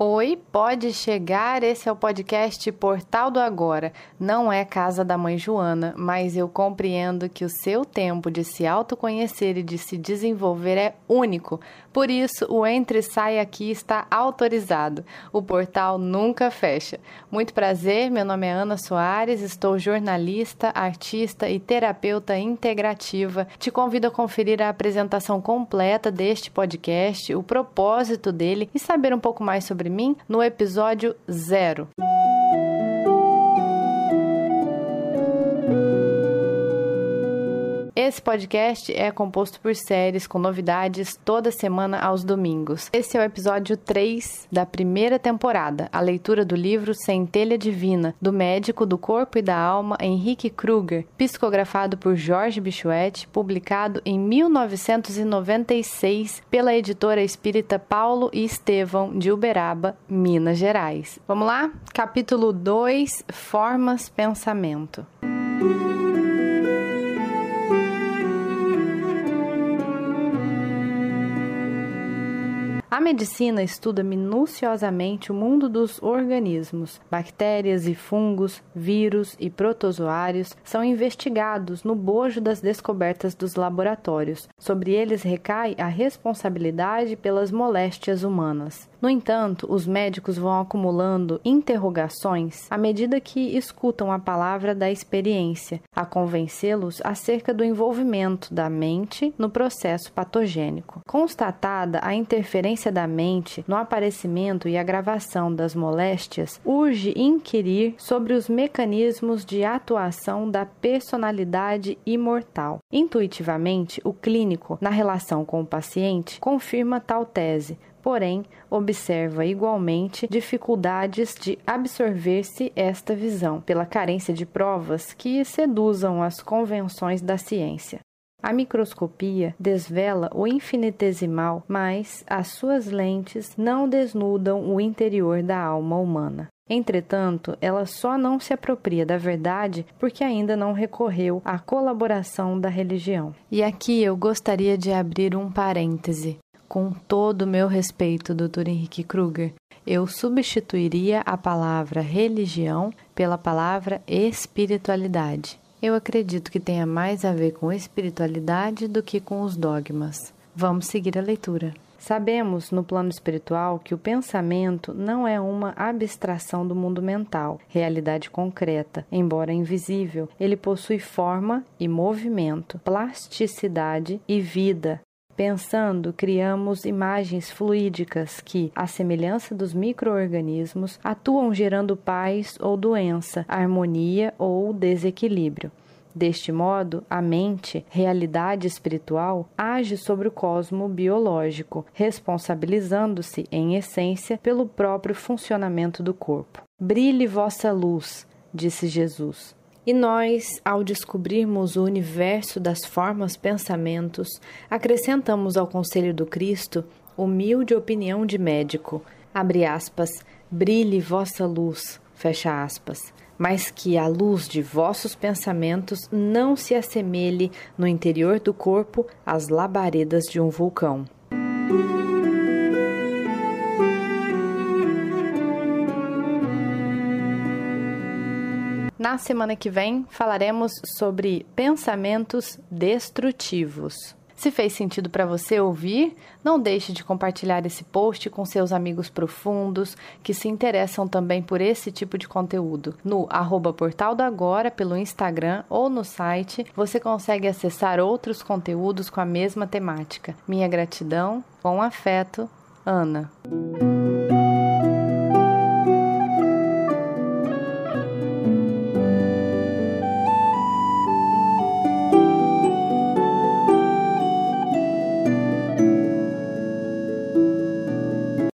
Oi, pode chegar. Esse é o podcast Portal do Agora. Não é casa da mãe Joana, mas eu compreendo que o seu tempo de se autoconhecer e de se desenvolver é único. Por isso, o Entre e Sai aqui está autorizado. O portal nunca fecha. Muito prazer, meu nome é Ana Soares, estou jornalista, artista e terapeuta integrativa. Te convido a conferir a apresentação completa deste podcast, o propósito dele e saber um pouco mais sobre mim no episódio zero. Esse podcast é composto por séries com novidades toda semana aos domingos. Esse é o episódio 3 da primeira temporada, a leitura do livro Centelha Divina, do médico do corpo e da alma Henrique Kruger, psicografado por Jorge Bichuete, publicado em 1996 pela editora espírita Paulo e Estevão de Uberaba, Minas Gerais. Vamos lá? Capítulo 2 Formas Pensamento. A medicina estuda minuciosamente o mundo dos organismos. Bactérias e fungos, vírus e protozoários são investigados no bojo das descobertas dos laboratórios. Sobre eles recai a responsabilidade pelas moléstias humanas. No entanto, os médicos vão acumulando interrogações à medida que escutam a palavra da experiência, a convencê-los acerca do envolvimento da mente no processo patogênico. Constatada a interferência da mente no aparecimento e agravação das moléstias, urge inquirir sobre os mecanismos de atuação da personalidade imortal. Intuitivamente, o clínico, na relação com o paciente, confirma tal tese, porém, observa igualmente dificuldades de absorver-se esta visão, pela carência de provas que seduzam as convenções da ciência. A microscopia desvela o infinitesimal, mas as suas lentes não desnudam o interior da alma humana. Entretanto, ela só não se apropria da verdade porque ainda não recorreu à colaboração da religião. E aqui eu gostaria de abrir um parêntese. Com todo o meu respeito, Dr. Henrique Kruger, eu substituiria a palavra religião pela palavra espiritualidade. Eu acredito que tenha mais a ver com espiritualidade do que com os dogmas. Vamos seguir a leitura. Sabemos, no plano espiritual, que o pensamento não é uma abstração do mundo mental, realidade concreta. Embora invisível, ele possui forma e movimento, plasticidade e vida, Pensando, criamos imagens fluídicas que, à semelhança dos microorganismos, atuam gerando paz ou doença, harmonia ou desequilíbrio. Deste modo, a mente, realidade espiritual, age sobre o cosmo biológico, responsabilizando-se, em essência, pelo próprio funcionamento do corpo. Brilhe vossa luz, disse Jesus. E nós, ao descobrirmos o universo das formas pensamentos, acrescentamos ao conselho do Cristo humilde opinião de médico, abre aspas, brilhe vossa luz, fecha aspas, mas que a luz de vossos pensamentos não se assemelhe no interior do corpo às labaredas de um vulcão. Na semana que vem falaremos sobre pensamentos destrutivos. Se fez sentido para você ouvir, não deixe de compartilhar esse post com seus amigos profundos que se interessam também por esse tipo de conteúdo. No arroba Portal do Agora, pelo Instagram ou no site, você consegue acessar outros conteúdos com a mesma temática. Minha gratidão, com afeto, Ana.